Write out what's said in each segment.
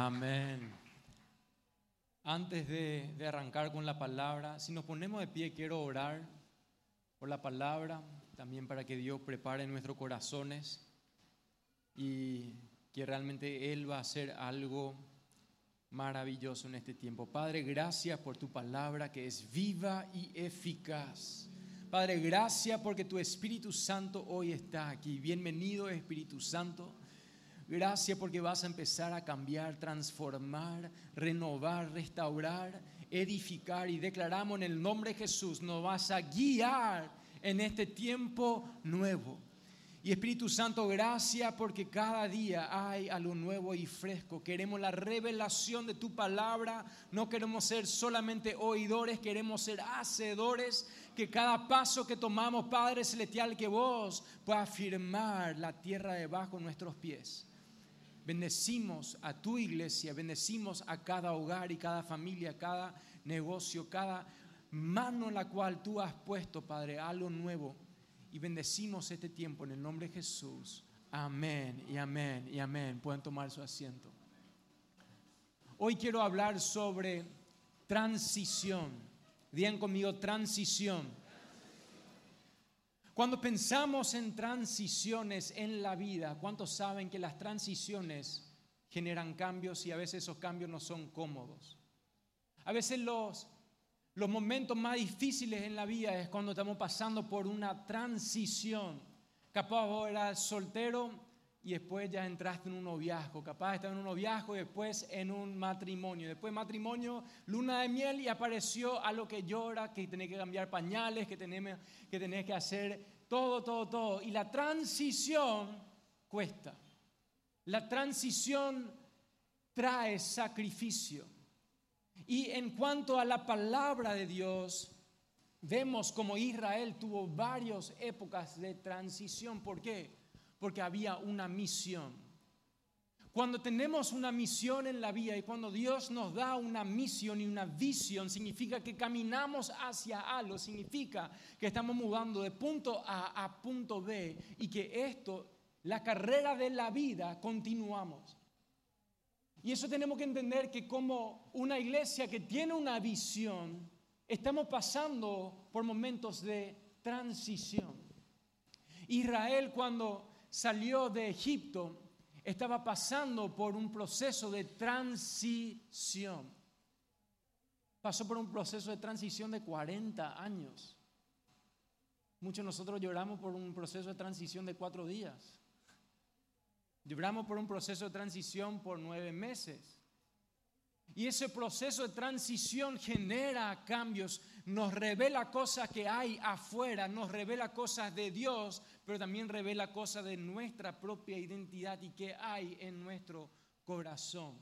Amén. Antes de, de arrancar con la palabra, si nos ponemos de pie, quiero orar por la palabra, también para que Dios prepare nuestros corazones y que realmente Él va a hacer algo maravilloso en este tiempo. Padre, gracias por tu palabra que es viva y eficaz. Padre, gracias porque tu Espíritu Santo hoy está aquí. Bienvenido Espíritu Santo. Gracias porque vas a empezar a cambiar, transformar, renovar, restaurar, edificar y declaramos en el nombre de Jesús, nos vas a guiar en este tiempo nuevo. Y Espíritu Santo, gracias porque cada día hay algo nuevo y fresco. Queremos la revelación de tu palabra. No queremos ser solamente oidores, queremos ser hacedores. Que cada paso que tomamos, Padre Celestial, que vos puedas firmar la tierra debajo de nuestros pies. Bendecimos a tu iglesia, bendecimos a cada hogar y cada familia, cada negocio, cada mano en la cual tú has puesto, Padre, algo nuevo. Y bendecimos este tiempo en el nombre de Jesús. Amén y amén y amén. Pueden tomar su asiento. Hoy quiero hablar sobre transición. Digan conmigo transición. Cuando pensamos en transiciones en la vida, ¿cuántos saben que las transiciones generan cambios y a veces esos cambios no son cómodos? A veces los, los momentos más difíciles en la vida es cuando estamos pasando por una transición. Capaz eras soltero y después ya entraste en un noviazgo. Capaz estar en un noviazgo y después en un matrimonio. Después matrimonio, luna de miel y apareció a lo que llora, que tenés que cambiar pañales, que tenés que, que hacer todo, todo, todo. Y la transición cuesta. La transición trae sacrificio. Y en cuanto a la palabra de Dios, vemos como Israel tuvo varias épocas de transición. ¿Por qué? Porque había una misión. Cuando tenemos una misión en la vida y cuando Dios nos da una misión y una visión, significa que caminamos hacia algo, significa que estamos mudando de punto A a punto B y que esto, la carrera de la vida, continuamos. Y eso tenemos que entender que como una iglesia que tiene una visión, estamos pasando por momentos de transición. Israel cuando salió de Egipto, estaba pasando por un proceso de transición. Pasó por un proceso de transición de 40 años. Muchos de nosotros lloramos por un proceso de transición de cuatro días. Lloramos por un proceso de transición por nueve meses. Y ese proceso de transición genera cambios, nos revela cosas que hay afuera, nos revela cosas de Dios, pero también revela cosas de nuestra propia identidad y que hay en nuestro corazón.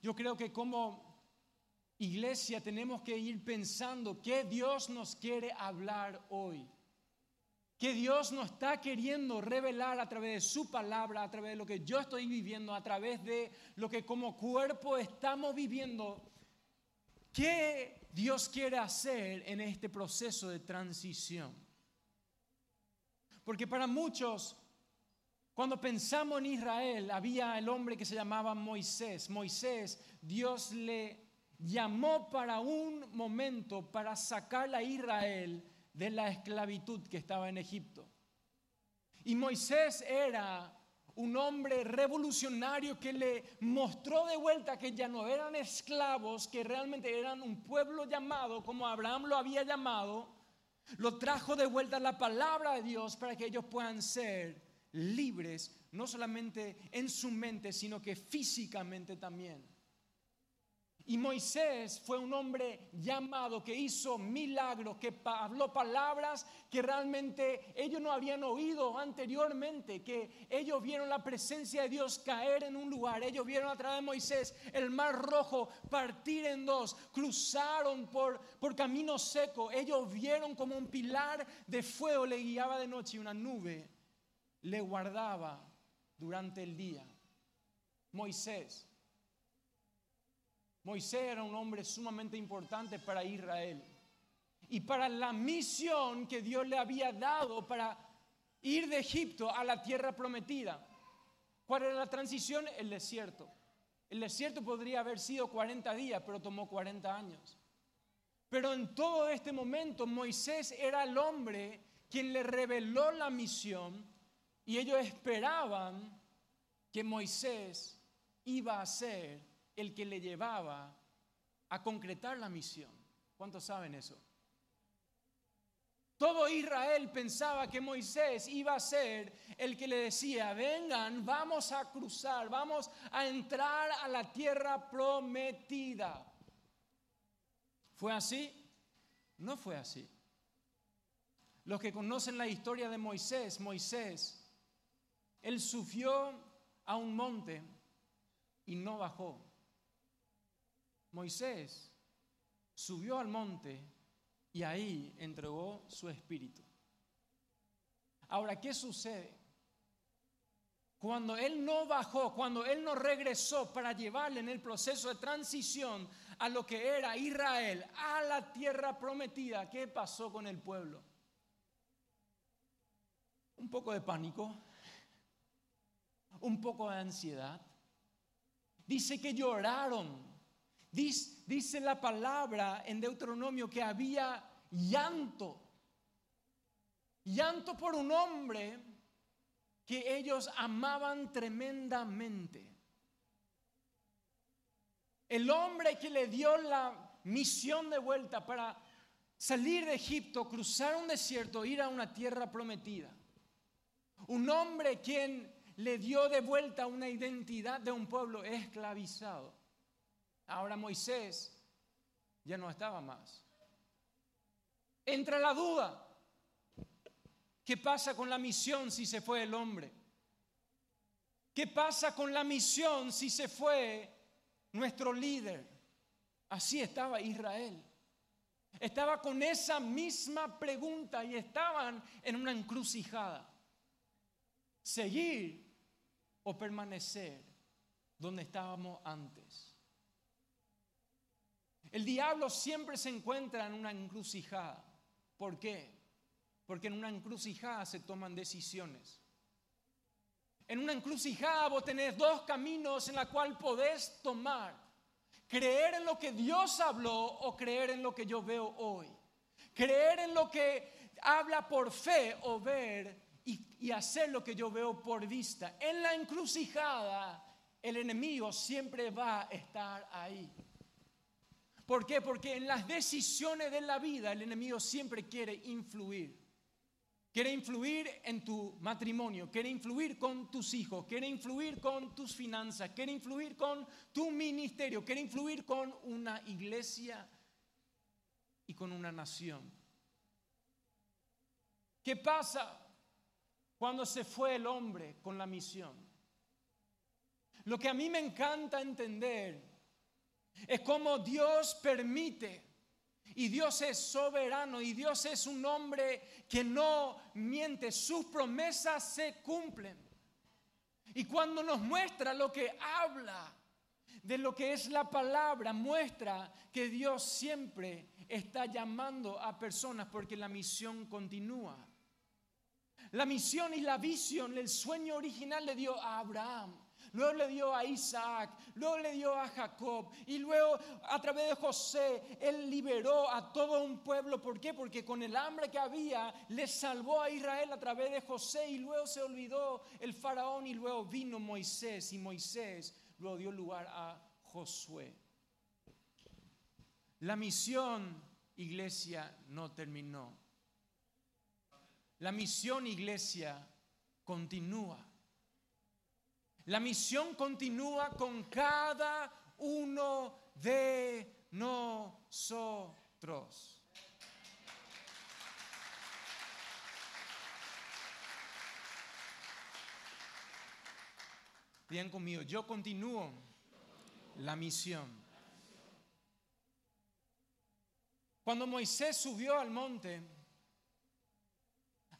Yo creo que como iglesia tenemos que ir pensando qué Dios nos quiere hablar hoy que Dios nos está queriendo revelar a través de su palabra, a través de lo que yo estoy viviendo, a través de lo que como cuerpo estamos viviendo. ¿Qué Dios quiere hacer en este proceso de transición? Porque para muchos, cuando pensamos en Israel, había el hombre que se llamaba Moisés. Moisés, Dios le llamó para un momento para sacar a Israel de la esclavitud que estaba en Egipto. Y Moisés era un hombre revolucionario que le mostró de vuelta que ya no eran esclavos, que realmente eran un pueblo llamado, como Abraham lo había llamado, lo trajo de vuelta la palabra de Dios para que ellos puedan ser libres, no solamente en su mente, sino que físicamente también. Y Moisés fue un hombre llamado que hizo milagros, que habló palabras que realmente ellos no habían oído anteriormente, que ellos vieron la presencia de Dios caer en un lugar, ellos vieron a través de Moisés el mar rojo partir en dos, cruzaron por, por camino seco, ellos vieron como un pilar de fuego le guiaba de noche y una nube le guardaba durante el día. Moisés Moisés era un hombre sumamente importante para Israel y para la misión que Dios le había dado para ir de Egipto a la tierra prometida. ¿Cuál era la transición? El desierto. El desierto podría haber sido 40 días, pero tomó 40 años. Pero en todo este momento Moisés era el hombre quien le reveló la misión y ellos esperaban que Moisés iba a ser el que le llevaba a concretar la misión. ¿Cuántos saben eso? Todo Israel pensaba que Moisés iba a ser el que le decía, vengan, vamos a cruzar, vamos a entrar a la tierra prometida. ¿Fue así? No fue así. Los que conocen la historia de Moisés, Moisés, él subió a un monte y no bajó. Moisés subió al monte y ahí entregó su espíritu. Ahora, ¿qué sucede? Cuando Él no bajó, cuando Él no regresó para llevarle en el proceso de transición a lo que era Israel, a la tierra prometida, ¿qué pasó con el pueblo? Un poco de pánico, un poco de ansiedad. Dice que lloraron Dice, la palabra en Deuteronomio que había llanto. Llanto por un hombre que ellos amaban tremendamente. El hombre que le dio la misión de vuelta para salir de Egipto, cruzar un desierto, ir a una tierra prometida. Un hombre quien le dio de vuelta una identidad de un pueblo esclavizado. Ahora Moisés ya no estaba más. Entra la duda. ¿Qué pasa con la misión si se fue el hombre? ¿Qué pasa con la misión si se fue nuestro líder? Así estaba Israel. Estaba con esa misma pregunta y estaban en una encrucijada. Seguir o permanecer donde estábamos antes. El diablo siempre se encuentra en una encrucijada. ¿Por qué? Porque en una encrucijada se toman decisiones. En una encrucijada vos tenés dos caminos en la cual podés tomar. Creer en lo que Dios habló o creer en lo que yo veo hoy. Creer en lo que habla por fe o ver y, y hacer lo que yo veo por vista. En la encrucijada el enemigo siempre va a estar ahí. ¿Por qué? Porque en las decisiones de la vida el enemigo siempre quiere influir. Quiere influir en tu matrimonio, quiere influir con tus hijos, quiere influir con tus finanzas, quiere influir con tu ministerio, quiere influir con una iglesia y con una nación. ¿Qué pasa cuando se fue el hombre con la misión? Lo que a mí me encanta entender es como Dios permite. Y Dios es soberano y Dios es un hombre que no miente. Sus promesas se cumplen. Y cuando nos muestra lo que habla de lo que es la palabra, muestra que Dios siempre está llamando a personas porque la misión continúa. La misión y la visión, el sueño original le dio a Abraham luego le dio a Isaac, luego le dio a Jacob y luego a través de José él liberó a todo un pueblo. ¿Por qué? Porque con el hambre que había le salvó a Israel a través de José y luego se olvidó el faraón y luego vino Moisés y Moisés luego dio lugar a Josué. La misión, iglesia, no terminó. La misión, iglesia, continúa. La misión continúa con cada uno de nosotros. Bien conmigo, yo continúo la misión. Cuando Moisés subió al monte,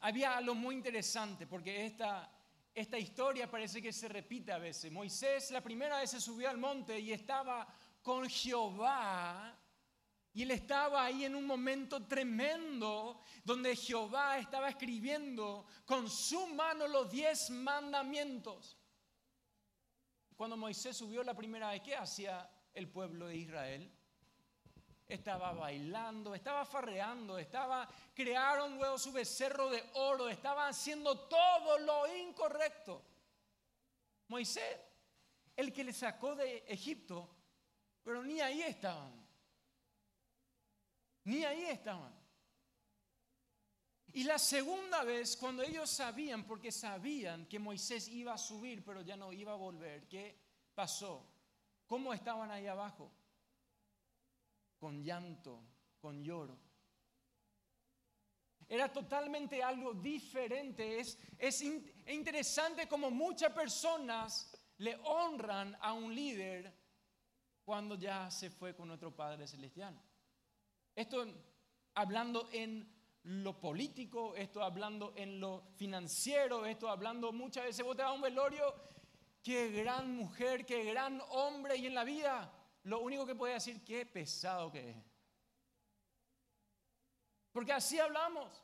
había algo muy interesante, porque esta esta historia parece que se repite a veces. Moisés la primera vez se subió al monte y estaba con Jehová. Y él estaba ahí en un momento tremendo donde Jehová estaba escribiendo con su mano los diez mandamientos. cuando Moisés subió la primera vez, ¿qué hacía el pueblo de Israel? Estaba bailando, estaba farreando, estaba crearon luego su becerro de oro, estaban haciendo todo lo incorrecto. Moisés, el que le sacó de Egipto, pero ni ahí estaban. Ni ahí estaban. Y la segunda vez, cuando ellos sabían, porque sabían que Moisés iba a subir, pero ya no iba a volver, ¿qué pasó? ¿Cómo estaban ahí abajo? Con llanto, con lloro. Era totalmente algo diferente. Es, es interesante como muchas personas le honran a un líder cuando ya se fue con otro Padre Celestial. Esto hablando en lo político, esto hablando en lo financiero, esto hablando muchas veces, vos te vas un velorio, qué gran mujer, qué gran hombre, y en la vida lo único que puede decir, qué pesado que es. Porque así hablamos.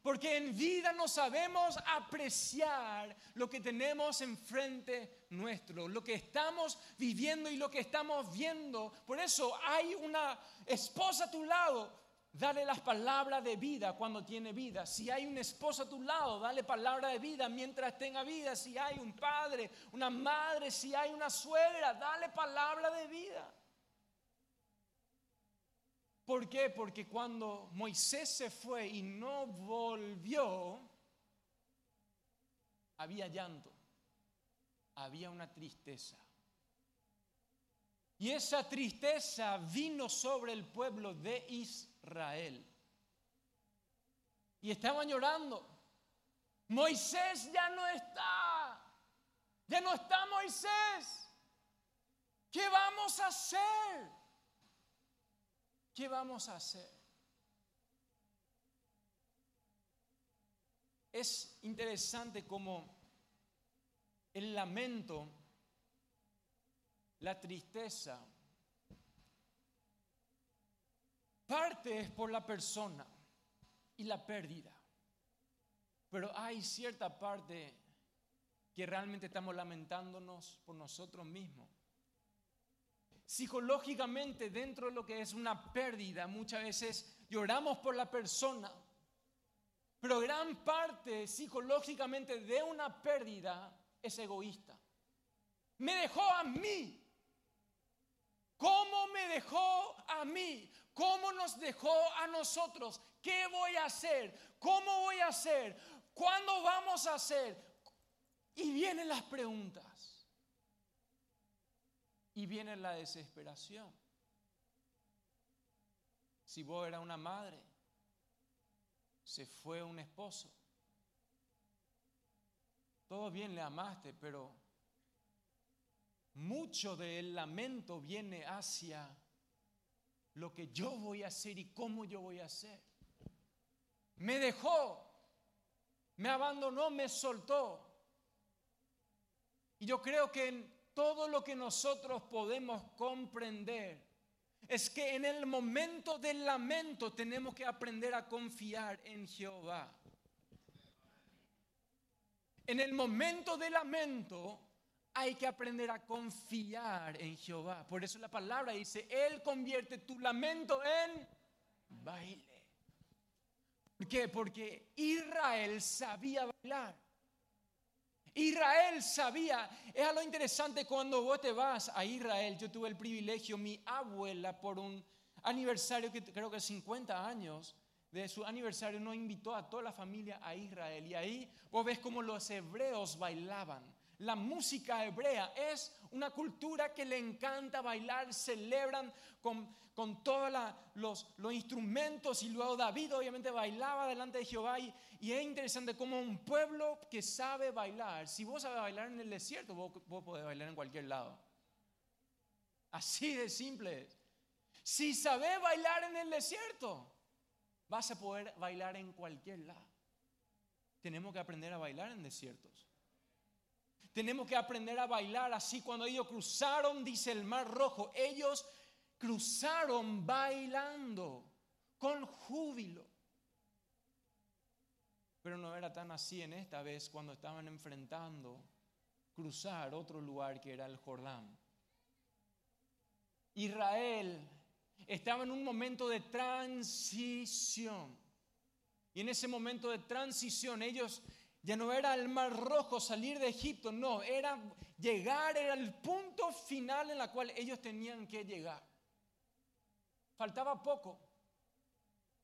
Porque en vida no sabemos apreciar lo que tenemos enfrente nuestro, lo que estamos viviendo y lo que estamos viendo. Por eso hay una esposa a tu lado, dale las palabras de vida cuando tiene vida. Si hay un esposo a tu lado, dale palabra de vida mientras tenga vida. Si hay un padre, una madre, si hay una suegra, dale palabra de vida. ¿Por qué? Porque cuando Moisés se fue y no volvió, había llanto, había una tristeza. Y esa tristeza vino sobre el pueblo de Israel. Y estaban llorando. Moisés ya no está. Ya no está Moisés. ¿Qué vamos a hacer? ¿Qué vamos a hacer? Es interesante como el lamento, la tristeza, parte es por la persona y la pérdida. Pero hay cierta parte que realmente estamos lamentándonos por nosotros mismos psicológicamente dentro de lo que es una pérdida, muchas veces lloramos por la persona, pero gran parte psicológicamente de una pérdida es egoísta. Me dejó a mí. ¿Cómo me dejó a mí? ¿Cómo nos dejó a nosotros? ¿Qué voy a hacer? ¿Cómo voy a hacer? ¿Cuándo vamos a hacer? Y vienen las preguntas. Y viene la desesperación. Si vos eras una madre, se fue un esposo. Todo bien le amaste, pero mucho del lamento viene hacia lo que yo voy a hacer y cómo yo voy a hacer. Me dejó, me abandonó, me soltó. Y yo creo que en todo lo que nosotros podemos comprender es que en el momento del lamento tenemos que aprender a confiar en Jehová. En el momento del lamento hay que aprender a confiar en Jehová. Por eso la palabra dice, Él convierte tu lamento en baile. ¿Por qué? Porque Israel sabía bailar. Israel sabía, es algo interesante cuando vos te vas a Israel, yo tuve el privilegio, mi abuela por un aniversario que creo que 50 años de su aniversario nos invitó a toda la familia a Israel y ahí vos ves cómo los hebreos bailaban. La música hebrea es una cultura que le encanta bailar, celebran con, con todos los, instrumentos y luego David obviamente bailaba delante de Jehová y, y, es interesante como un pueblo que sabe bailar, si vos sabes bailar en el desierto, vos, vos podés bailar en cualquier lado. Así de simple Si sabes bailar en el desierto, vas a poder bailar en cualquier lado. Tenemos que aprender a bailar en desiertos. Tenemos que aprender a bailar así. Cuando ellos cruzaron, dice el mar rojo, ellos cruzaron bailando con júbilo. Pero no era tan así en esta vez cuando estaban enfrentando cruzar otro lugar que era el Jordán. Israel estaba en un momento de transición. Y en ese momento de transición ellos ya no era el mar rojo salir de Egipto, no, era llegar, era el punto final en el cual ellos tenían que llegar. Faltaba poco,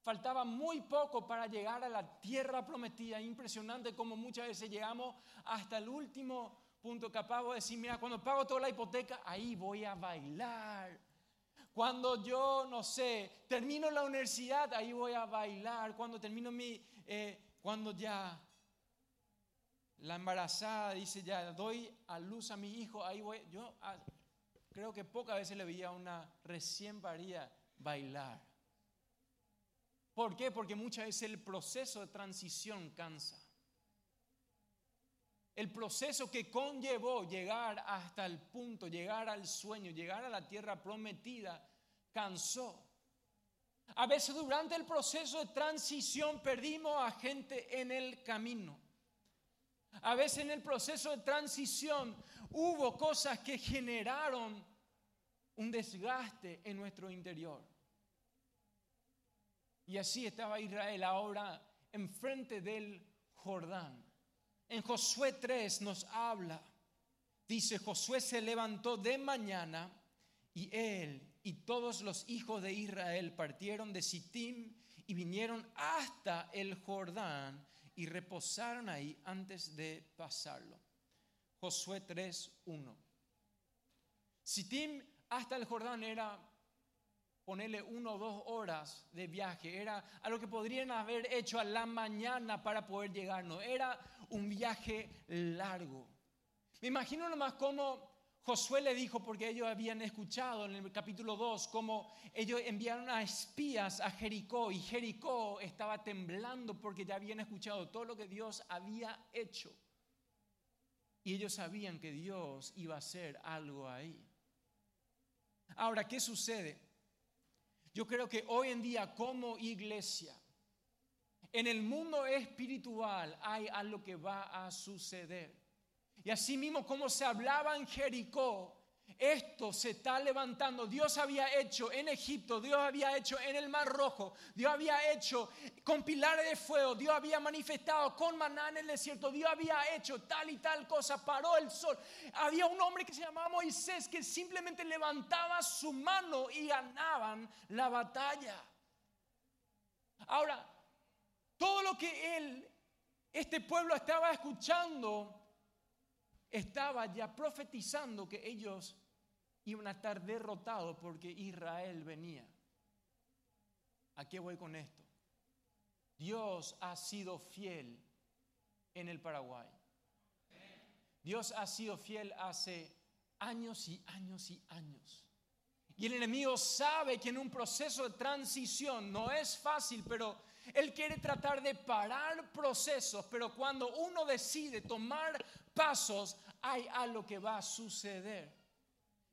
faltaba muy poco para llegar a la tierra prometida. Impresionante como muchas veces llegamos hasta el último punto capaz de decir, mira, cuando pago toda la hipoteca, ahí voy a bailar. Cuando yo, no sé, termino la universidad, ahí voy a bailar. Cuando termino mi, eh, cuando ya la embarazada dice, ya doy a luz a mi hijo, ahí voy. Yo ah, creo que pocas veces le veía a una recién parida bailar. ¿Por qué? Porque muchas veces el proceso de transición cansa. El proceso que conllevó llegar hasta el punto, llegar al sueño, llegar a la tierra prometida, cansó. A veces durante el proceso de transición perdimos a gente en el camino. A veces en el proceso de transición hubo cosas que generaron un desgaste en nuestro interior. Y así estaba Israel ahora enfrente del Jordán. En Josué 3 nos habla, dice, Josué se levantó de mañana y él y todos los hijos de Israel partieron de Sittim y vinieron hasta el Jordán y reposaron ahí antes de pasarlo. Josué 3.1. Sittim hasta el Jordán era ponerle uno o dos horas de viaje, era a lo que podrían haber hecho a la mañana para poder llegar, no, era un viaje largo. Me imagino nomás cómo Josué le dijo, porque ellos habían escuchado en el capítulo 2, cómo ellos enviaron a espías a Jericó y Jericó estaba temblando porque ya habían escuchado todo lo que Dios había hecho. Y ellos sabían que Dios iba a hacer algo ahí. Ahora, ¿qué sucede? Yo creo que hoy en día como iglesia, en el mundo espiritual hay algo que va a suceder. Y así mismo como se hablaba en Jericó, esto se está levantando. Dios había hecho en Egipto, Dios había hecho en el Mar Rojo, Dios había hecho con pilares de fuego, Dios había manifestado con maná en el desierto, Dios había hecho tal y tal cosa, paró el sol. Había un hombre que se llamaba Moisés que simplemente levantaba su mano y ganaban la batalla. Ahora, todo lo que él, este pueblo estaba escuchando, estaba ya profetizando que ellos iban a estar derrotados porque Israel venía. ¿A qué voy con esto? Dios ha sido fiel en el Paraguay. Dios ha sido fiel hace años y años y años. Y el enemigo sabe que en un proceso de transición no es fácil, pero él quiere tratar de parar procesos, pero cuando uno decide tomar pasos, hay algo que va a suceder.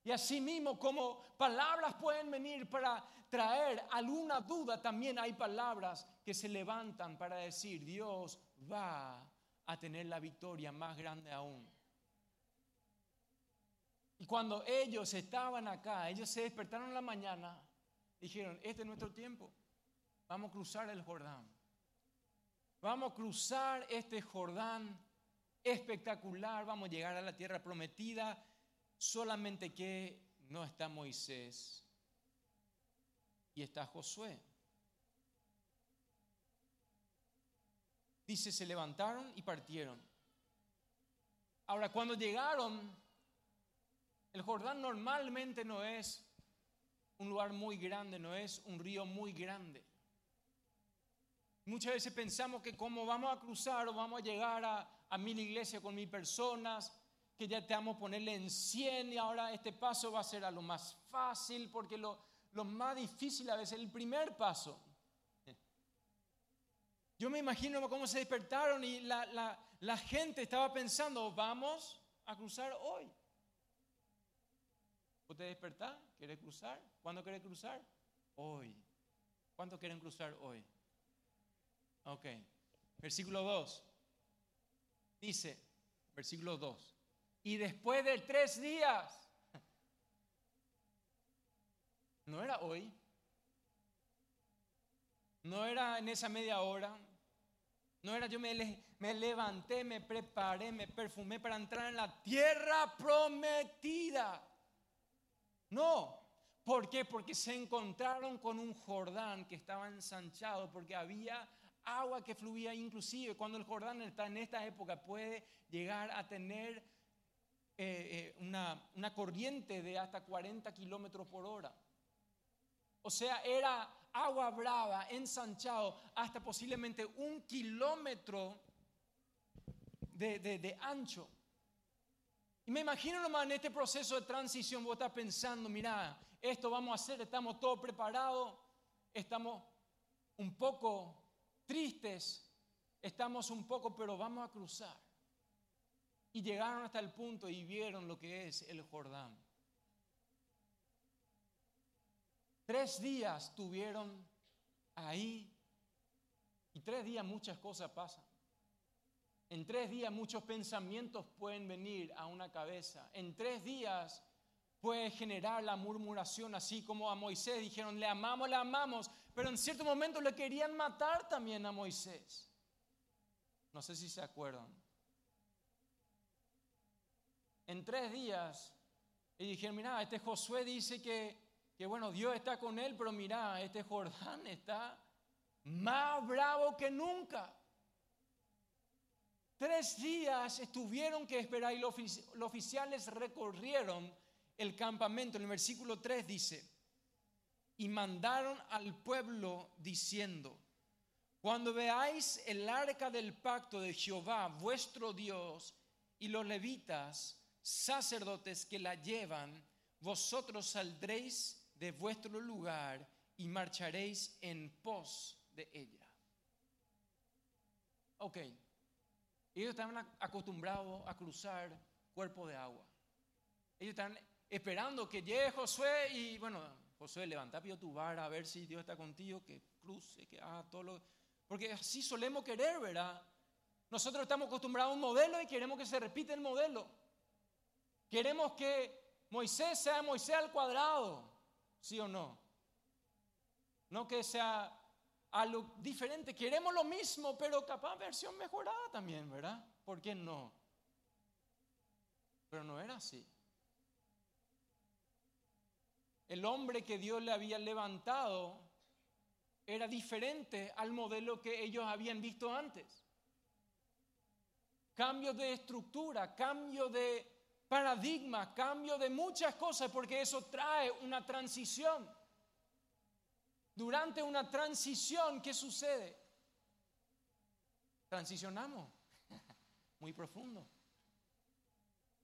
Y así mismo como palabras pueden venir para traer alguna duda, también hay palabras que se levantan para decir, Dios va a tener la victoria más grande aún. Y cuando ellos estaban acá, ellos se despertaron en la mañana, dijeron, este es nuestro tiempo, vamos a cruzar el Jordán. Vamos a cruzar este Jordán espectacular, vamos a llegar a la tierra prometida Solamente que no está Moisés y está Josué. Dice, se levantaron y partieron. Ahora, cuando llegaron, el Jordán normalmente no es un lugar muy grande, no es un río muy grande. Muchas veces pensamos que como vamos a cruzar o vamos a llegar a, mil iglesias con mil personas, que ya te vamos a ponerle en 100 y ahora este paso va a ser a lo más fácil porque lo, más difícil a veces el primer paso. Yo me imagino cómo se despertaron y la, gente estaba pensando, vamos a cruzar hoy. ¿Usted despertar? ¿Quiere cruzar? ¿Cuándo quiere cruzar? Hoy. ¿Cuánto quieren cruzar hoy? Ok. Versículo 2. Dice, versículo 2. Y después de tres días, no era hoy, no era en esa media hora, no era yo me, me levanté, me preparé, me perfumé para entrar en la tierra prometida. No, ¿por qué? Porque se encontraron con un Jordán que estaba ensanchado, porque había agua que fluía, inclusive cuando el Jordán está en esta época puede llegar a tener eh, eh, una, una corriente de hasta 40 kilómetros por hora. O sea, era agua brava, ensanchado, hasta posiblemente un kilómetro de, ancho. Y me imagino nomás en este proceso de transición, vos estás pensando, mira, esto vamos a hacer, estamos todos preparados, estamos un poco tristes, estamos un poco, pero vamos a cruzar. Y llegaron hasta el punto y vieron lo que es el Jordán. Tres días tuvieron ahí y tres días muchas cosas pasan. En tres días muchos pensamientos pueden venir a una cabeza. En tres días puede generar la murmuración, así como a Moisés dijeron, le amamos, le amamos, pero en cierto momento le querían matar también a Moisés. No sé si se acuerdan. En tres días, y dijeron, mira, este Josué dice que que bueno, Dios está con él, pero mira, este Jordán está más bravo que nunca. Tres días estuvieron que esperar y los oficiales recorrieron el campamento. En el versículo 3 dice, y mandaron al pueblo diciendo, cuando veáis el arca del pacto de Jehová, vuestro Dios, y los levitas, sacerdotes que la llevan, vosotros saldréis de vuestro lugar y marcharéis en pos de ella. Ok, ellos estaban acostumbrados a cruzar cuerpo de agua. Ellos están esperando que llegue Josué y bueno, Josué, levanta tu vara a ver si Dios está contigo, que cruce, que haga todo lo... Porque así solemos querer, ¿verdad? Nosotros estamos acostumbrados a un modelo y queremos que se repita el modelo. Queremos que Moisés sea Moisés al cuadrado. ¿Sí o no? No que sea algo diferente. Queremos lo mismo, pero capaz versión mejorada también, ¿verdad? ¿Por qué no? Pero no era así. El hombre que Dios le había levantado era diferente al modelo que ellos habían visto antes. Cambio de estructura, cambio de paradigma, cambio de muchas cosas, porque eso trae una transición. Durante una transición, ¿qué sucede? Transicionamos. Muy profundo.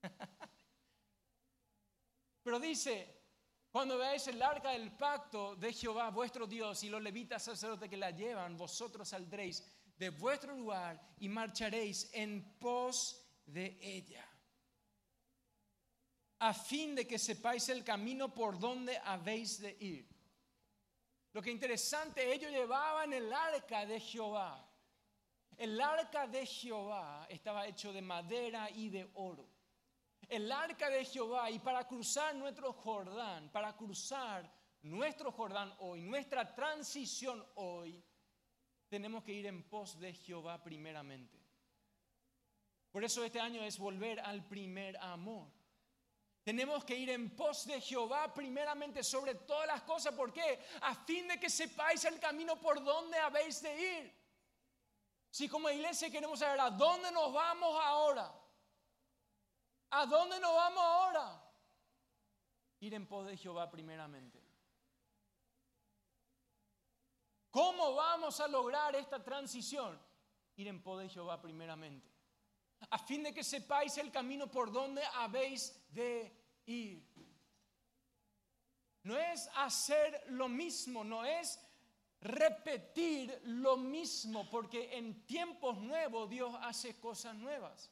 Pero dice, cuando veáis el arca del pacto de Jehová, vuestro Dios, y los levitas sacerdotes que la llevan, vosotros saldréis de vuestro lugar y marcharéis en pos de ella a fin de que sepáis el camino por donde habéis de ir. Lo que interesante, ellos llevaban el arca de Jehová. El arca de Jehová estaba hecho de madera y de oro. El arca de Jehová y para cruzar nuestro Jordán, para cruzar nuestro Jordán hoy, nuestra transición hoy, tenemos que ir en pos de Jehová primeramente. Por eso este año es volver al primer amor. Tenemos que ir en pos de Jehová primeramente sobre todas las cosas. ¿Por qué? A fin de que sepáis el camino por donde habéis de ir. Si como iglesia queremos saber a dónde nos vamos ahora, ¿a dónde nos vamos ahora? Ir en pos de Jehová primeramente. ¿Cómo vamos a lograr esta transición? Ir en pos de Jehová primeramente a fin de que sepáis el camino por donde habéis de ir. No es hacer lo mismo, no es repetir lo mismo, porque en tiempos nuevos Dios hace cosas nuevas.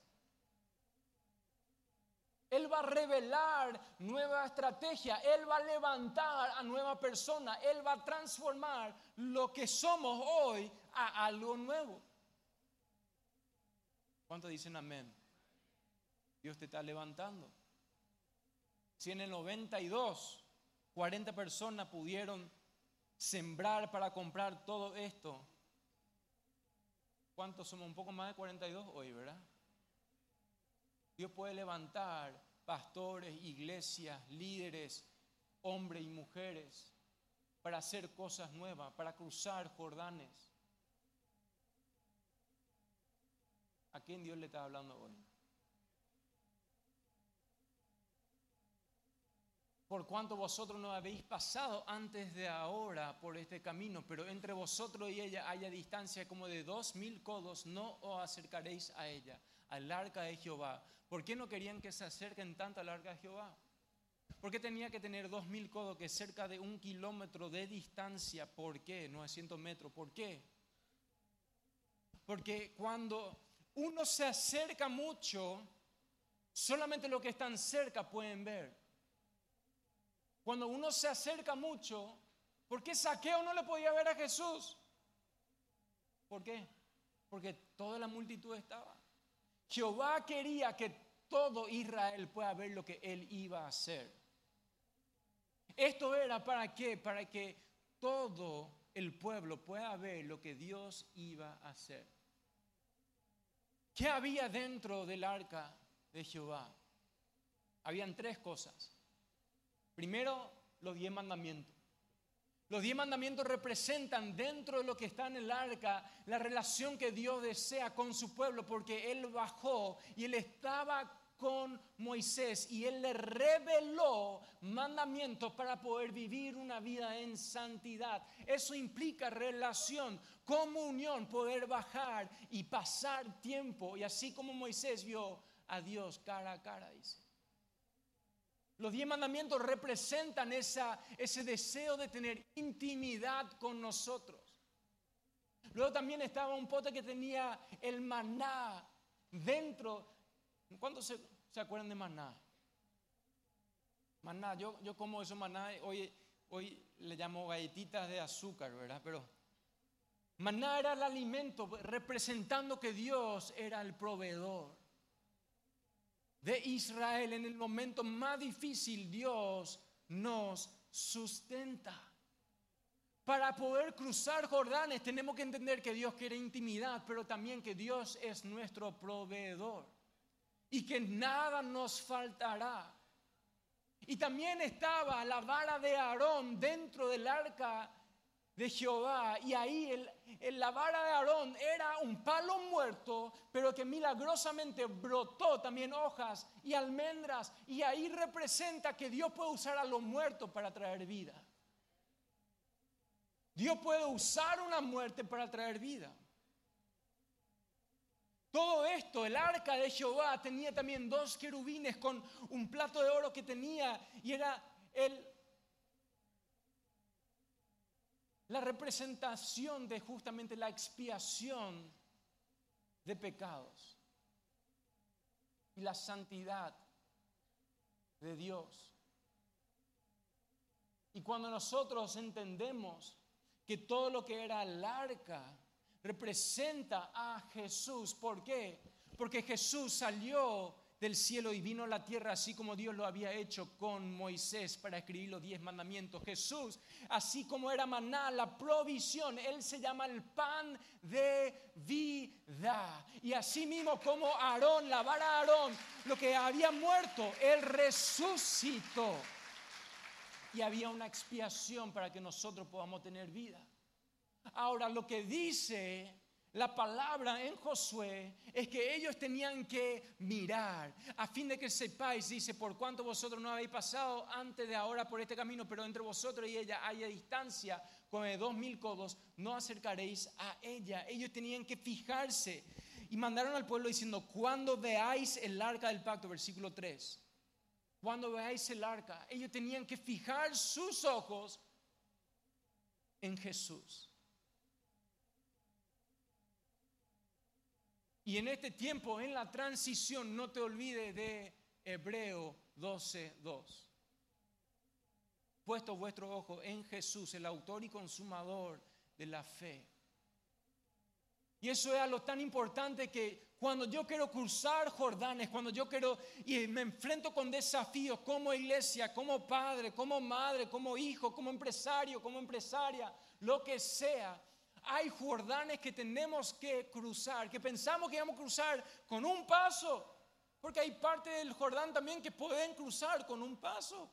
Él va a revelar nueva estrategia, Él va a levantar a nueva persona, Él va a transformar lo que somos hoy a algo nuevo. ¿Cuántos dicen amén? Dios te está levantando. Si en el 92 40 personas pudieron sembrar para comprar todo esto, ¿cuántos somos? Un poco más de 42 hoy, ¿verdad? Dios puede levantar pastores, iglesias, líderes, hombres y mujeres para hacer cosas nuevas, para cruzar Jordanes. ¿A quién Dios le está hablando hoy? por cuanto vosotros no habéis pasado antes de ahora por este camino, pero entre vosotros y ella haya distancia como de dos mil codos, no os acercaréis a ella, al arca de Jehová. ¿Por qué no querían que se acerquen tanto al arca de Jehová? ¿Por qué tenía que tener dos mil codos, que es cerca de un kilómetro de distancia? ¿Por qué? 900 metros. ¿Por qué? Porque cuando uno se acerca mucho, solamente los que están cerca pueden ver. Cuando uno se acerca mucho, ¿por qué Saqueo no le podía ver a Jesús? ¿Por qué? Porque toda la multitud estaba. Jehová quería que todo Israel pueda ver lo que él iba a hacer. Esto era para qué? Para que todo el pueblo pueda ver lo que Dios iba a hacer. ¿Qué había dentro del arca de Jehová? Habían tres cosas. Primero, los diez mandamientos. Los diez mandamientos representan dentro de lo que está en el arca la relación que Dios desea con su pueblo, porque Él bajó y Él estaba con Moisés y Él le reveló mandamientos para poder vivir una vida en santidad. Eso implica relación, comunión, poder bajar y pasar tiempo. Y así como Moisés vio a Dios cara a cara, dice. Los diez mandamientos representan esa, ese deseo de tener intimidad con nosotros. Luego también estaba un pote que tenía el maná dentro. ¿Cuántos se, se acuerdan de maná? Maná, yo, yo como eso maná, hoy, hoy le llamo galletitas de azúcar, ¿verdad? Pero maná era el alimento representando que Dios era el proveedor de Israel en el momento más difícil, Dios nos sustenta. Para poder cruzar Jordanes tenemos que entender que Dios quiere intimidad, pero también que Dios es nuestro proveedor y que nada nos faltará. Y también estaba la vara de Aarón dentro del arca de Jehová. Y ahí el, la vara de Aarón era un palo muerto, pero que milagrosamente brotó también hojas y almendras. Y ahí representa que Dios puede usar a los muertos para traer vida. Dios puede usar una muerte para traer vida. Todo esto, el arca de Jehová tenía también dos querubines con un plato de oro que tenía y era la representación de justamente la expiación de pecados y la santidad de Dios. Y cuando nosotros entendemos que todo lo que era el arca representa a Jesús, ¿por qué? Porque Jesús salió del cielo y vino a la tierra así como Dios lo había hecho con Moisés para escribir los diez mandamientos. Jesús, así como era maná, la provisión, Él se llama el pan de vida. Y así mismo como Aarón, la vara Aarón, lo que había muerto, Él resucitó. Y había una expiación para que nosotros podamos tener vida. Ahora, lo que dice la palabra en Josué es que ellos tenían que mirar, a fin de que sepáis, dice, por cuanto vosotros no habéis pasado antes de ahora por este camino, pero entre vosotros y ella haya distancia con de dos mil codos, no acercaréis a ella. Ellos tenían que fijarse y mandaron al pueblo diciendo, cuando veáis el arca del pacto, versículo 3, cuando veáis el arca, ellos tenían que fijar sus ojos en Jesús. Y en este tiempo, en la transición, no te olvides de Hebreo 12.2. Puesto vuestro ojo en Jesús, el autor y consumador de la fe. Y eso es algo tan importante que cuando yo quiero cruzar Jordanes, cuando yo quiero y me enfrento con desafíos como iglesia, como padre, como madre, como hijo, como empresario, como empresaria, lo que sea, hay Jordanes que tenemos que cruzar, que pensamos que vamos a cruzar con un paso, porque hay parte del Jordán también que pueden cruzar con un paso.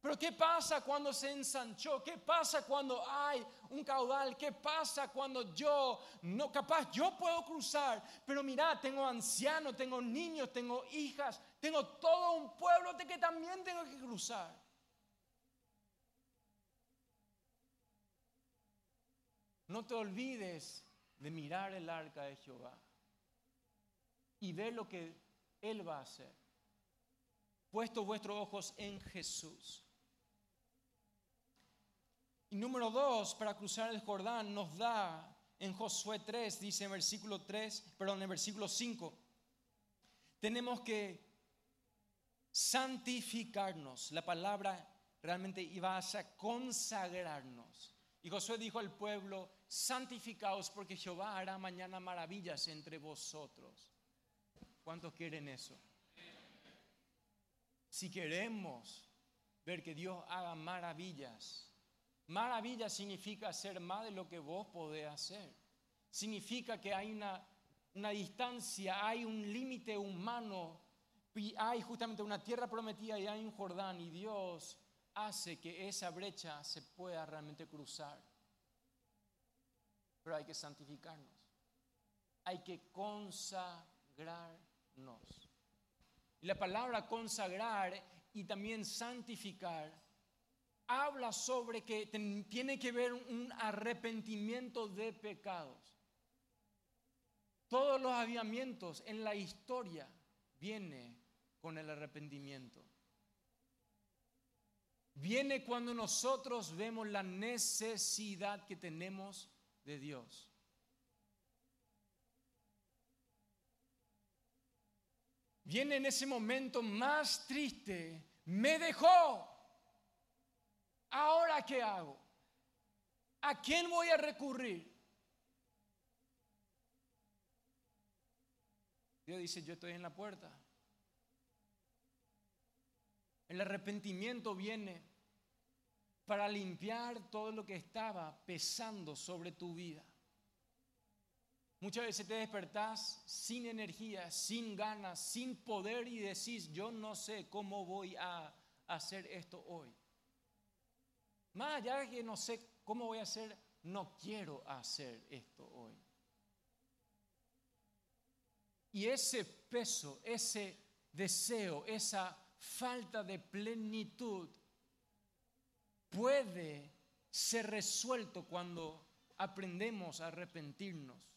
Pero ¿qué pasa cuando se ensanchó? ¿Qué pasa cuando hay un caudal? ¿Qué pasa cuando yo, no capaz, yo puedo cruzar? Pero mira, tengo ancianos, tengo niños, tengo hijas, tengo todo un pueblo que también tengo que cruzar. No te olvides de mirar el arca de Jehová y ver lo que Él va a hacer. Puesto vuestros ojos en Jesús. Y número dos, para cruzar el Jordán nos da en Josué 3, dice en versículo 3, perdón, en versículo 5, tenemos que santificarnos. La palabra realmente iba a consagrarnos. Y Josué dijo al pueblo, santificaos porque Jehová hará mañana maravillas entre vosotros. ¿Cuántos quieren eso? Si queremos ver que Dios haga maravillas, Maravilla significa hacer más de lo que vos podés hacer. Significa que hay una, una distancia, hay un límite humano, y hay justamente una tierra prometida y hay un Jordán y Dios hace que esa brecha se pueda realmente cruzar. Hay que santificarnos. Hay que consagrarnos. Y la palabra consagrar y también santificar habla sobre que tiene que ver un arrepentimiento de pecados. Todos los aviamientos en la historia viene con el arrepentimiento. Viene cuando nosotros vemos la necesidad que tenemos de Dios. Viene en ese momento más triste. Me dejó. ¿ahora qué hago? ¿A quién voy a recurrir? Dios dice, yo estoy en la puerta. El arrepentimiento viene para limpiar todo lo que estaba pesando sobre tu vida. Muchas veces te despertás sin energía, sin ganas, sin poder y decís, yo no sé cómo voy a hacer esto hoy. Más allá de que no sé cómo voy a hacer, no quiero hacer esto hoy. Y ese peso, ese deseo, esa falta de plenitud puede ser resuelto cuando aprendemos a arrepentirnos.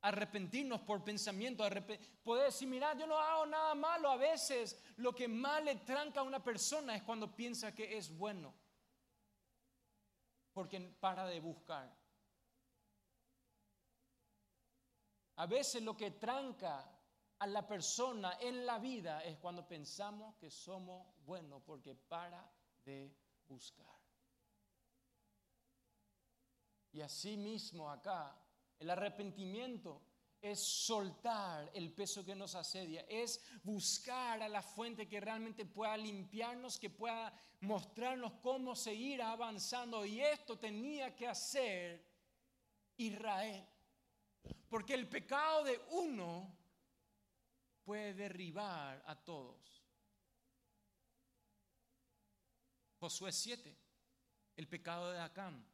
Arrepentirnos por pensamiento, poder decir, mira, yo no hago nada malo. A veces lo que más le tranca a una persona es cuando piensa que es bueno porque para de buscar. A veces lo que tranca a la persona en la vida es cuando pensamos que somos buenos, porque para de buscar. Y así mismo acá, el arrepentimiento es soltar el peso que nos asedia, es buscar a la fuente que realmente pueda limpiarnos, que pueda mostrarnos cómo seguir avanzando. Y esto tenía que hacer Israel, porque el pecado de uno puede derribar a todos. Josué 7, el pecado de Acán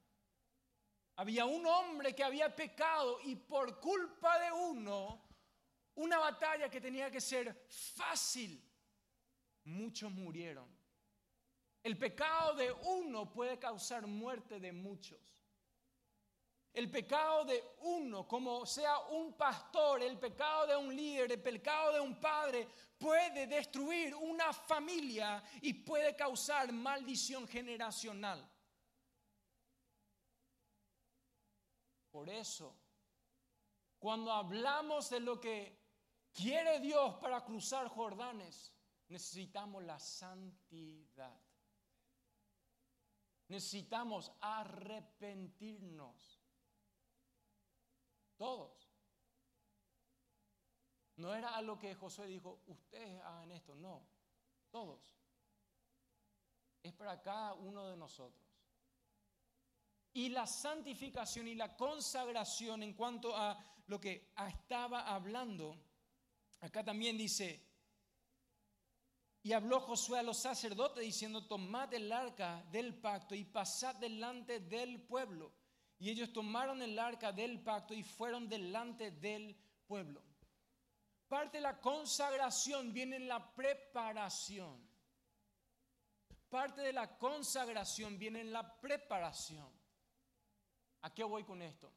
había un hombre que había pecado y por culpa de uno, una batalla que tenía que ser fácil, muchos murieron. El pecado de uno puede causar muerte de muchos. El pecado de uno, como sea un pastor, el pecado de un líder, el pecado de un padre, puede destruir una familia y puede causar maldición generacional. Por eso, cuando hablamos de lo que quiere Dios para cruzar Jordanes, necesitamos la santidad. Necesitamos arrepentirnos. Todos. No era algo que Josué dijo, ustedes hagan esto, no, todos. Es para cada uno de nosotros. Y la santificación y la consagración en cuanto a lo que estaba hablando, acá también dice, y habló Josué a los sacerdotes diciendo, tomad el arca del pacto y pasad delante del pueblo. Y ellos tomaron el arca del pacto y fueron delante del pueblo. Parte de la consagración viene en la preparación. Parte de la consagración viene en la preparación. ¿A qué voy con esto?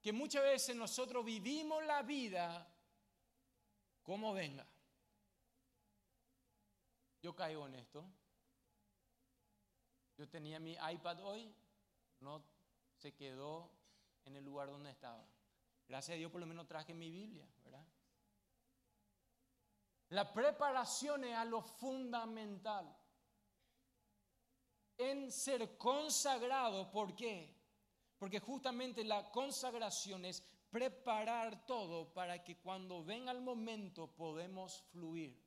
Que muchas veces nosotros vivimos la vida como venga. Yo caigo en esto. Yo tenía mi iPad hoy, no se quedó en el lugar donde estaba. Gracias a Dios por lo menos traje mi Biblia, ¿verdad? La preparación es a lo fundamental. En ser consagrado, ¿por qué? Porque justamente la consagración es preparar todo para que cuando venga el momento podemos fluir.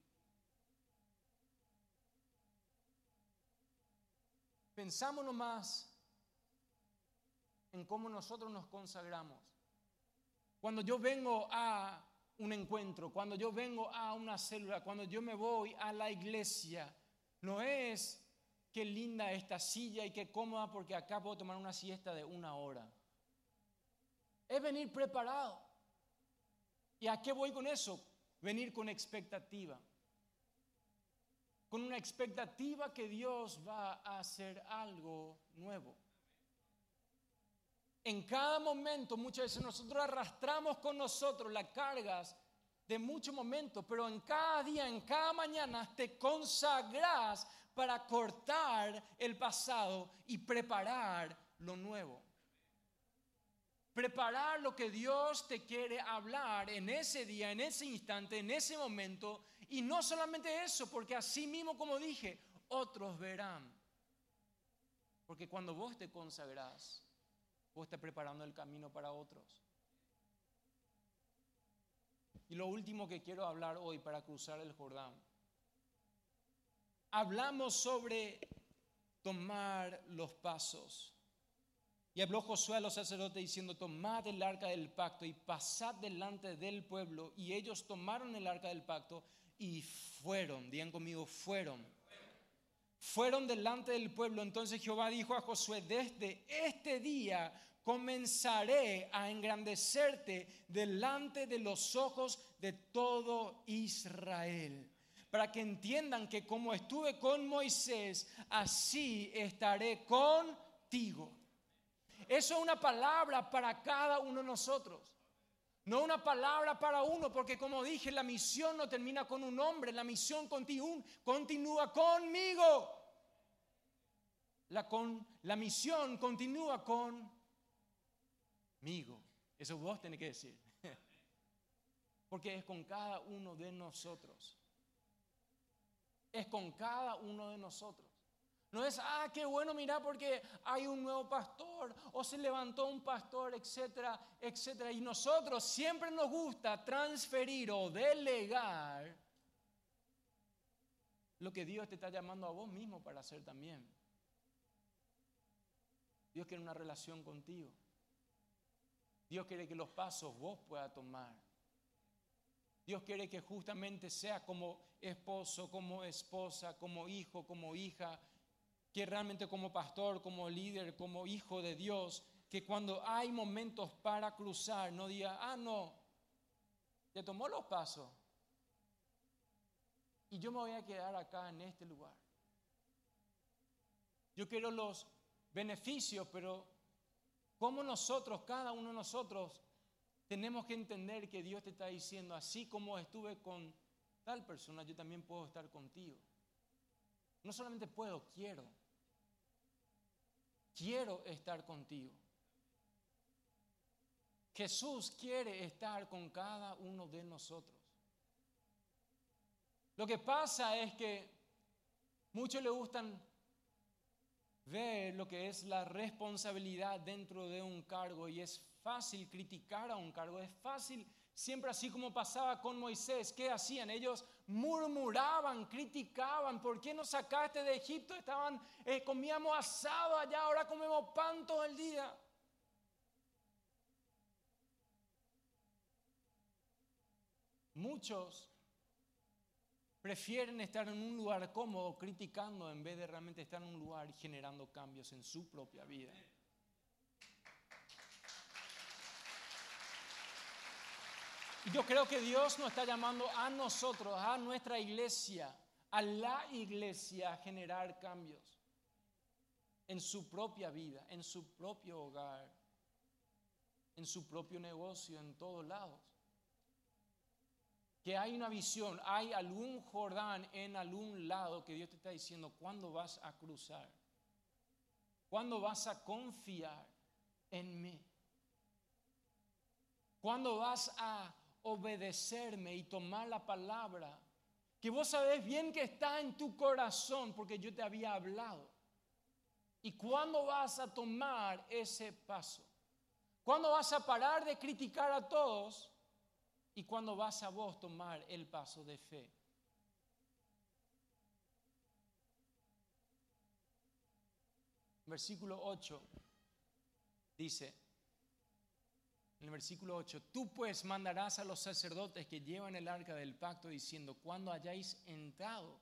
Pensamos nomás en cómo nosotros nos consagramos. Cuando yo vengo a un encuentro, cuando yo vengo a una célula, cuando yo me voy a la iglesia, no es qué linda esta silla y qué cómoda porque acá puedo tomar una siesta de una hora. Es venir preparado. ¿Y a qué voy con eso? Venir con expectativa con una expectativa que Dios va a hacer algo nuevo. En cada momento, muchas veces nosotros arrastramos con nosotros las cargas de muchos momentos, pero en cada día, en cada mañana te consagras para cortar el pasado y preparar lo nuevo. Preparar lo que Dios te quiere hablar en ese día, en ese instante, en ese momento y no solamente eso, porque así mismo como dije, otros verán. Porque cuando vos te consagrás, vos estás preparando el camino para otros. Y lo último que quiero hablar hoy para cruzar el Jordán. Hablamos sobre tomar los pasos. Y habló Josué a los sacerdotes diciendo, tomad el arca del pacto y pasad delante del pueblo. Y ellos tomaron el arca del pacto y fueron, digan conmigo, fueron. Fueron delante del pueblo. Entonces Jehová dijo a Josué, desde este día comenzaré a engrandecerte delante de los ojos de todo Israel. Para que entiendan que como estuve con Moisés, así estaré contigo. Eso es una palabra para cada uno de nosotros. No una palabra para uno, porque como dije, la misión no termina con un hombre, la misión continúa conmigo. La, con, la misión continúa conmigo. Eso vos tenés que decir. Porque es con cada uno de nosotros. Es con cada uno de nosotros. No es, ah, qué bueno, mira, porque hay un nuevo pastor o se levantó un pastor, etcétera, etcétera. Y nosotros siempre nos gusta transferir o delegar lo que Dios te está llamando a vos mismo para hacer también. Dios quiere una relación contigo. Dios quiere que los pasos vos puedas tomar. Dios quiere que justamente sea como esposo, como esposa, como hijo, como hija, que realmente como pastor, como líder, como hijo de Dios, que cuando hay momentos para cruzar, no diga, ah, no, te tomó los pasos y yo me voy a quedar acá en este lugar. Yo quiero los beneficios, pero como nosotros, cada uno de nosotros, tenemos que entender que Dios te está diciendo, así como estuve con tal persona, yo también puedo estar contigo. No solamente puedo, quiero quiero estar contigo. Jesús quiere estar con cada uno de nosotros. Lo que pasa es que muchos le gustan, ve lo que es la responsabilidad dentro de un cargo y es fácil criticar a un cargo, es fácil, siempre así como pasaba con Moisés, ¿qué hacían? Ellos murmuraban, criticaban, ¿por qué nos sacaste de Egipto? Estaban, eh, comíamos asado allá, ahora comemos pan todo el día. Muchos prefieren estar en un lugar cómodo criticando en vez de realmente estar en un lugar generando cambios en su propia vida. Yo creo que Dios nos está llamando a nosotros, a nuestra iglesia, a la iglesia a generar cambios en su propia vida, en su propio hogar, en su propio negocio, en todos lados que hay una visión, hay algún Jordán en algún lado que Dios te está diciendo, ¿cuándo vas a cruzar? ¿Cuándo vas a confiar en mí? ¿Cuándo vas a obedecerme y tomar la palabra que vos sabés bien que está en tu corazón porque yo te había hablado? ¿Y cuándo vas a tomar ese paso? ¿Cuándo vas a parar de criticar a todos? Y cuando vas a vos tomar el paso de fe. Versículo 8 dice, en el versículo 8, tú pues mandarás a los sacerdotes que llevan el arca del pacto diciendo, cuando hayáis entrado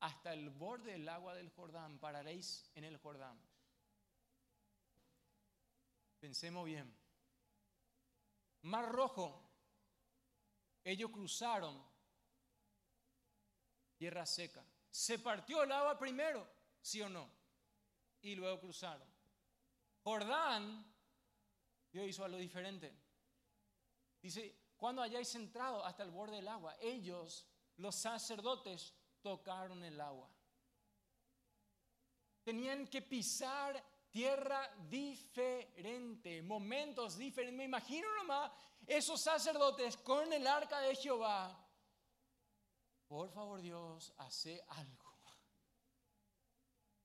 hasta el borde del agua del Jordán, pararéis en el Jordán. Pensemos bien. Mar rojo ellos cruzaron tierra seca. Se partió el agua primero, sí o no, y luego cruzaron. Jordán, Dios hizo algo diferente. Dice, cuando hayáis entrado hasta el borde del agua, ellos, los sacerdotes, tocaron el agua. Tenían que pisar tierra diferente, momentos diferentes. Me imagino nomás esos sacerdotes con el arca de Jehová. Por favor Dios, hace algo.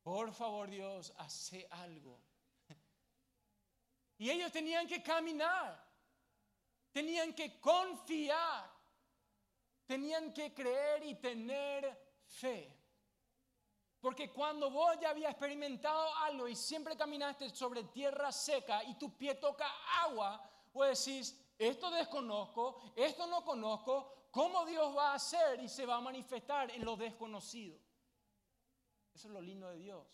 Por favor Dios, hace algo. Y ellos tenían que caminar, tenían que confiar, tenían que creer y tener fe. Porque cuando vos ya habías experimentado algo y siempre caminaste sobre tierra seca y tu pie toca agua, vos decís, esto desconozco, esto no conozco, ¿cómo Dios va a hacer y se va a manifestar en lo desconocido? Eso es lo lindo de Dios.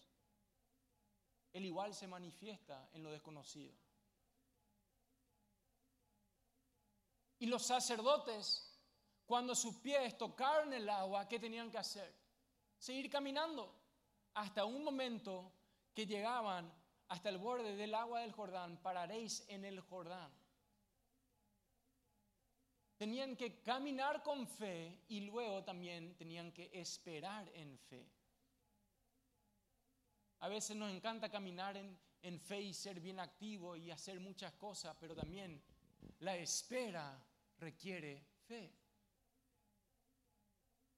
Él igual se manifiesta en lo desconocido. Y los sacerdotes, cuando sus pies tocaron el agua, ¿qué tenían que hacer? Seguir caminando hasta un momento que llegaban hasta el borde del agua del Jordán, pararéis en el Jordán. Tenían que caminar con fe y luego también tenían que esperar en fe. A veces nos encanta caminar en, fe y ser bien activo y hacer muchas cosas, pero también la espera requiere fe.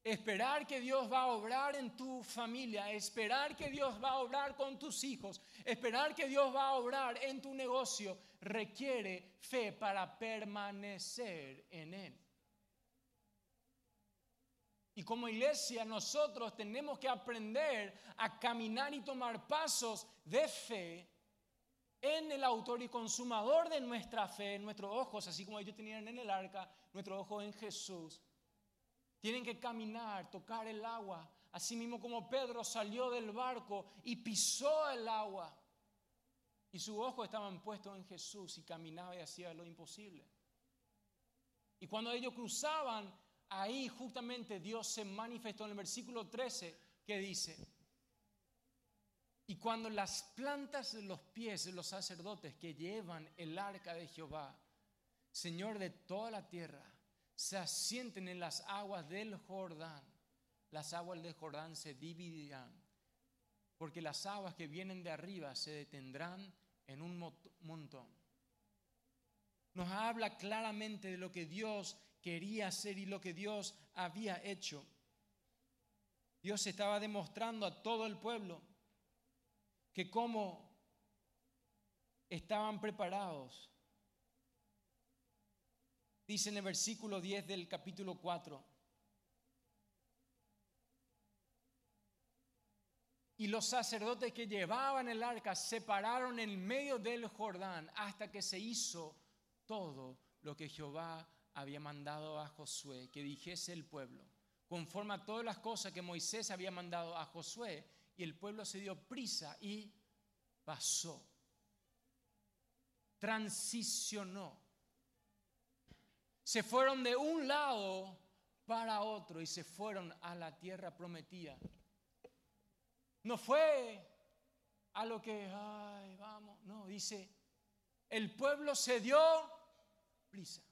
Esperar que Dios va a obrar en tu familia, esperar que Dios va a obrar con tus hijos, esperar que Dios va a obrar en tu negocio, requiere fe para permanecer en Él. Y como iglesia nosotros tenemos que aprender a caminar y tomar pasos de fe en el autor y consumador de nuestra fe, nuestros ojos, así como ellos tenían en el arca, nuestros ojos en Jesús tienen que caminar, tocar el agua. Así mismo como Pedro salió del barco y pisó el agua. Y sus ojos estaban puestos en Jesús y caminaba y hacía lo imposible. Y cuando ellos cruzaban, ahí justamente Dios se manifestó en el versículo 13 que dice, y cuando las plantas de los pies de los sacerdotes que llevan el arca de Jehová, Señor de toda la tierra, se asienten en las aguas del Jordán, las aguas del Jordán se dividirán, porque las aguas que vienen de arriba se detendrán en un montón. Nos habla claramente de lo que Dios quería hacer y lo que Dios había hecho. Dios estaba demostrando a todo el pueblo que cómo estaban preparados. Dice en el versículo 10 del capítulo 4. Y los sacerdotes que llevaban el arca se pararon en medio del Jordán hasta que se hizo todo lo que Jehová había mandado a Josué, que dijese el pueblo, conforme a todas las cosas que Moisés había mandado a Josué, y el pueblo se dio prisa y pasó, transicionó. Se fueron de un lado para otro y se fueron a la tierra prometida. No fue a lo que, ay, vamos, no, dice, el pueblo se dio prisa.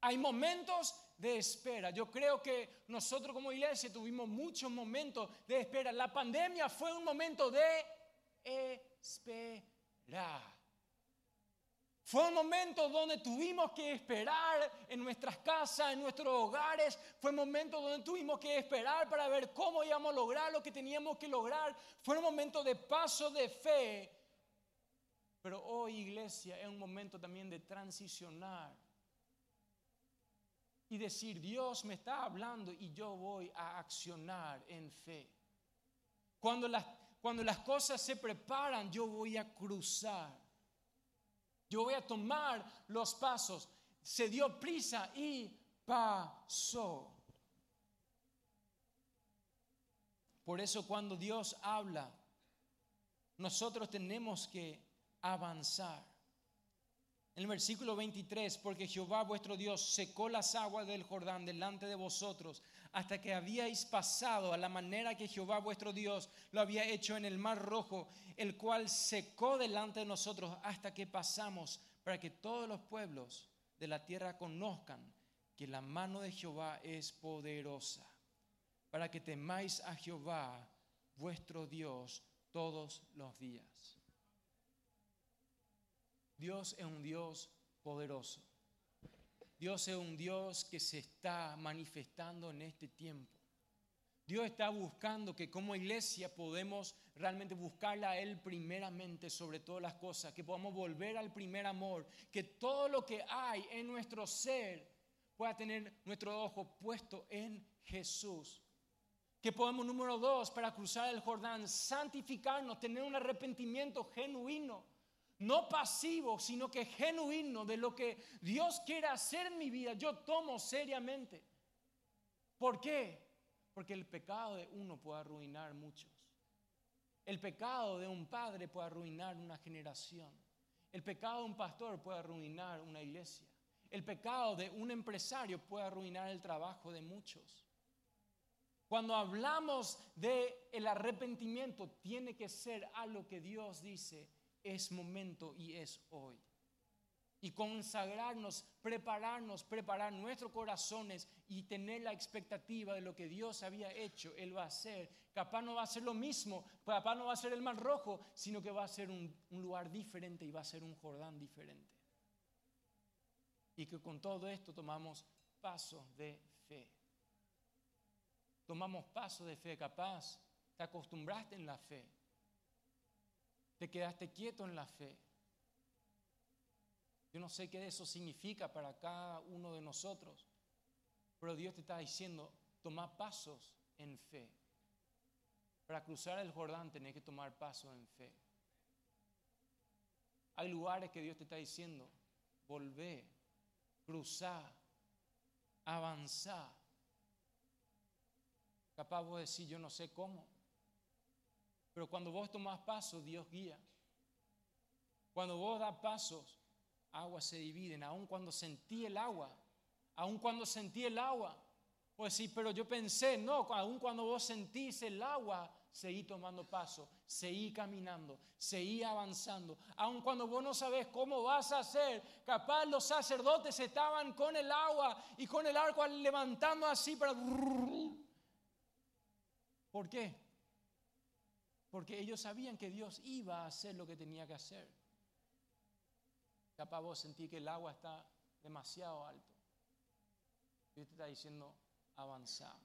Hay momentos de espera. Yo creo que nosotros como iglesia tuvimos muchos momentos de espera. La pandemia fue un momento de espera. Fue un momento donde tuvimos que esperar en nuestras casas, en nuestros hogares. Fue un momento donde tuvimos que esperar para ver cómo íbamos a lograr lo que teníamos que lograr. Fue un momento de paso de fe. Pero hoy, iglesia, es un momento también de transicionar y decir, Dios me está hablando y yo voy a accionar en fe. Cuando las, cuando las cosas se preparan, yo voy a cruzar. Yo voy a tomar los pasos. Se dio prisa y pasó. Por eso cuando Dios habla, nosotros tenemos que avanzar. En el versículo 23, porque Jehová vuestro Dios secó las aguas del Jordán delante de vosotros hasta que habíais pasado a la manera que Jehová vuestro Dios lo había hecho en el mar rojo, el cual secó delante de nosotros hasta que pasamos, para que todos los pueblos de la tierra conozcan que la mano de Jehová es poderosa, para que temáis a Jehová vuestro Dios todos los días. Dios es un Dios poderoso. Dios es un Dios que se está manifestando en este tiempo. Dios está buscando que como iglesia podemos realmente buscarla a Él primeramente sobre todas las cosas, que podamos volver al primer amor, que todo lo que hay en nuestro ser pueda tener nuestro ojo puesto en Jesús. Que podamos, número dos, para cruzar el Jordán, santificarnos, tener un arrepentimiento genuino no pasivo, sino que genuino de lo que Dios quiere hacer en mi vida, yo tomo seriamente. ¿Por qué? Porque el pecado de uno puede arruinar muchos. El pecado de un padre puede arruinar una generación. El pecado de un pastor puede arruinar una iglesia. El pecado de un empresario puede arruinar el trabajo de muchos. Cuando hablamos de el arrepentimiento, tiene que ser algo que Dios dice, es momento y es hoy. Y consagrarnos, prepararnos, preparar nuestros corazones y tener la expectativa de lo que Dios había hecho, Él va a hacer. Capaz no va a ser lo mismo, capaz no va a ser el mar rojo, sino que va a ser un, lugar diferente y va a ser un Jordán diferente. Y que con todo esto tomamos pasos de fe. Tomamos pasos de fe, capaz te acostumbraste en la fe te quedaste quieto en la fe. Yo no sé qué eso significa para cada uno de nosotros, pero Dios te está diciendo, toma pasos en fe. Para cruzar el Jordán tenés que tomar pasos en fe. Hay lugares que Dios te está diciendo, volvé, cruzá, avanzá. Capaz vos decir, yo no sé cómo. Pero cuando vos tomás pasos, Dios guía. Cuando vos das pasos, aguas se dividen. Aun cuando sentí el agua, aun cuando sentí el agua, pues sí, pero yo pensé, no, aun cuando vos sentís el agua, seguí tomando pasos, seguí caminando, seguí avanzando. Aun cuando vos no sabés cómo vas a hacer, capaz los sacerdotes estaban con el agua y con el arco levantando así para... ¿Por qué? Porque ellos sabían que Dios iba a hacer lo que tenía que hacer. Capaz vos sentí que el agua está demasiado alto. Dios te está diciendo, avanza.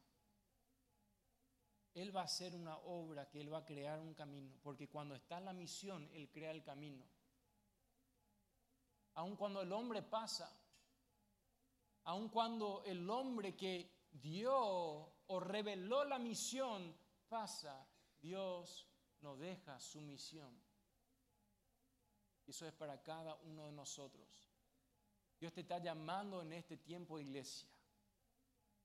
Él va a hacer una obra que Él va a crear un camino, porque cuando está en la misión, Él crea el camino. Aun cuando el hombre pasa, aun cuando el hombre que dio o reveló la misión pasa, Dios no deja su misión. Eso es para cada uno de nosotros. Dios te está llamando en este tiempo, iglesia.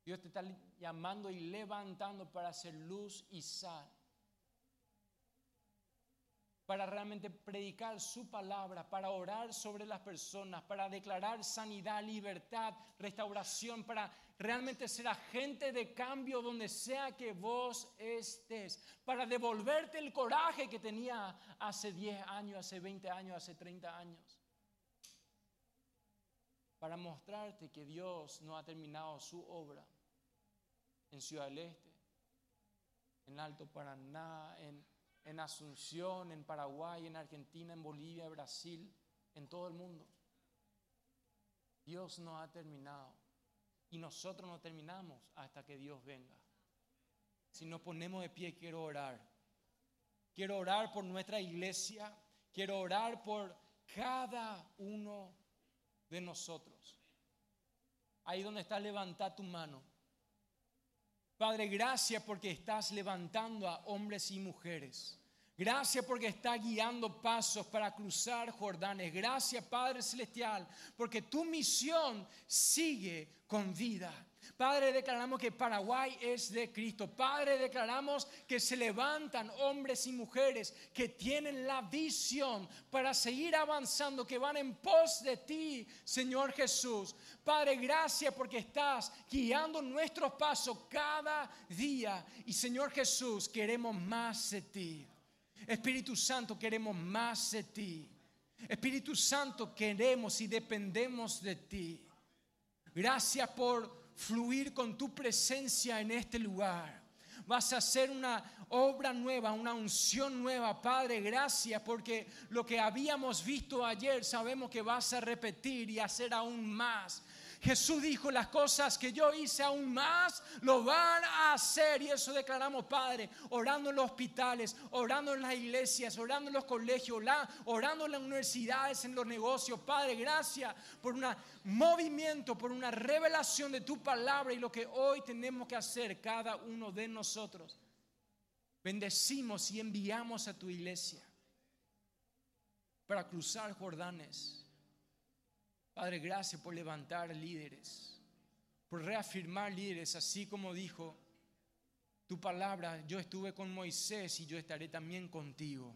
Dios te está llamando y levantando para hacer luz y sal para realmente predicar su palabra, para orar sobre las personas, para declarar sanidad, libertad, restauración, para realmente ser agente de cambio donde sea que vos estés, para devolverte el coraje que tenía hace 10 años, hace 20 años, hace 30 años. Para mostrarte que Dios no ha terminado su obra en Ciudad del Este, en Alto Paraná, en en Asunción, en Paraguay, en Argentina, en Bolivia, Brasil, en todo el mundo. Dios no ha terminado. Y nosotros no terminamos hasta que Dios venga. Si nos ponemos de pie, quiero orar. Quiero orar por nuestra iglesia. Quiero orar por cada uno de nosotros. Ahí donde está, levanta tu mano. Padre, gracias porque estás levantando a hombres y mujeres. Gracias porque está guiando pasos para cruzar Jordanes. Gracias Padre Celestial porque tu misión sigue con vida. Padre, declaramos que Paraguay es de Cristo. Padre, declaramos que se levantan hombres y mujeres que tienen la visión para seguir avanzando, que van en pos de ti, Señor Jesús. Padre, gracias porque estás guiando nuestros pasos cada día. Y Señor Jesús, queremos más de ti. Espíritu Santo, queremos más de ti. Espíritu Santo, queremos y dependemos de ti. Gracias por fluir con tu presencia en este lugar. Vas a hacer una obra nueva, una unción nueva, Padre. Gracias porque lo que habíamos visto ayer sabemos que vas a repetir y hacer aún más. Jesús dijo, las cosas que yo hice aún más, lo van a hacer. Y eso declaramos, Padre, orando en los hospitales, orando en las iglesias, orando en los colegios, orando en las universidades, en los negocios. Padre, gracias por un movimiento, por una revelación de tu palabra y lo que hoy tenemos que hacer cada uno de nosotros. Bendecimos y enviamos a tu iglesia para cruzar Jordanes Padre, gracias por levantar líderes, por reafirmar líderes, así como dijo tu palabra, yo estuve con Moisés y yo estaré también contigo.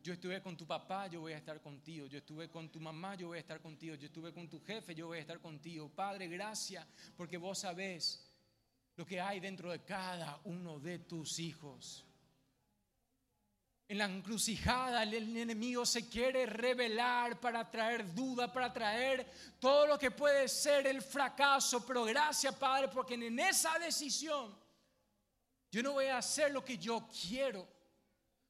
Yo estuve con tu papá, yo voy a estar contigo. Yo estuve con tu mamá, yo voy a estar contigo. Yo estuve con tu jefe, yo voy a estar contigo. Padre, gracias porque vos sabés lo que hay dentro de cada uno de tus hijos. En la encrucijada el enemigo se quiere revelar para traer duda, para traer todo lo que puede ser el fracaso. Pero gracias Padre, porque en esa decisión yo no voy a hacer lo que yo quiero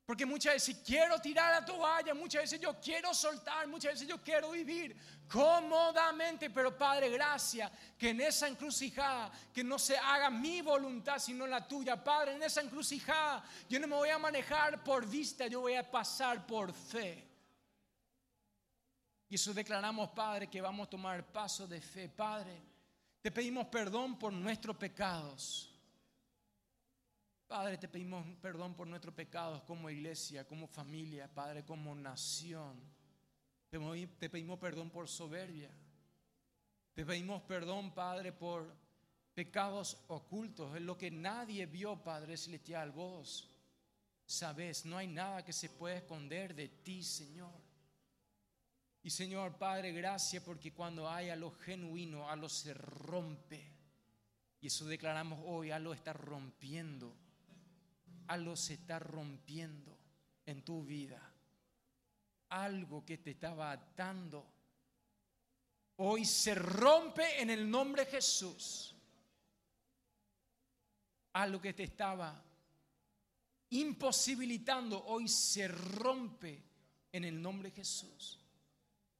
porque muchas veces quiero tirar la toalla, muchas veces yo quiero soltar, muchas veces yo quiero vivir cómodamente, pero Padre, gracias que en esa encrucijada, que no se haga mi voluntad sino la tuya. Padre, en esa encrucijada yo no me voy a manejar por vista, yo voy a pasar por fe. Y eso declaramos, Padre, que vamos a tomar paso de fe. Padre, te pedimos perdón por nuestros pecados. Padre, te pedimos perdón por nuestros pecados como iglesia, como familia, Padre, como nación. Te pedimos perdón por soberbia. Te pedimos perdón, Padre, por pecados ocultos, en lo que nadie vio, Padre celestial. Vos sabes, no hay nada que se pueda esconder de ti, Señor. Y Señor, Padre, gracias porque cuando hay a lo genuino, a lo se rompe. Y eso declaramos hoy, a lo está rompiendo algo se está rompiendo en tu vida. Algo que te estaba atando. Hoy se rompe en el nombre de Jesús. Algo que te estaba imposibilitando, hoy se rompe en el nombre de Jesús.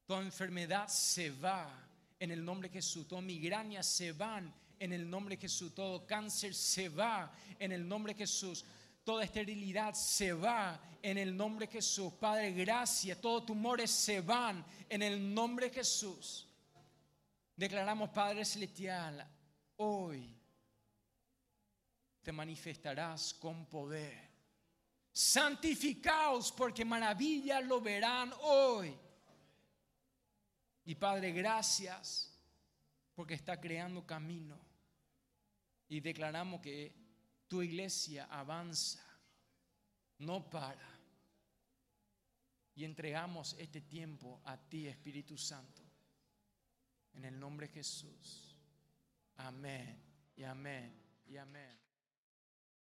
Toda enfermedad se va en el nombre de Jesús. Toda migraña se van en el nombre de Jesús. Todo cáncer se va en el nombre de Jesús. Toda esterilidad se va en el nombre de Jesús. Padre, gracias. Todos tumores se van en el nombre de Jesús. Declaramos, Padre Celestial, hoy te manifestarás con poder. Santificaos porque maravilla lo verán hoy. Y Padre, gracias porque está creando camino. Y declaramos que tu iglesia avanza, no para. Y entregamos este tiempo a ti, Espíritu Santo. En el nombre de Jesús. Amén y amén y amén.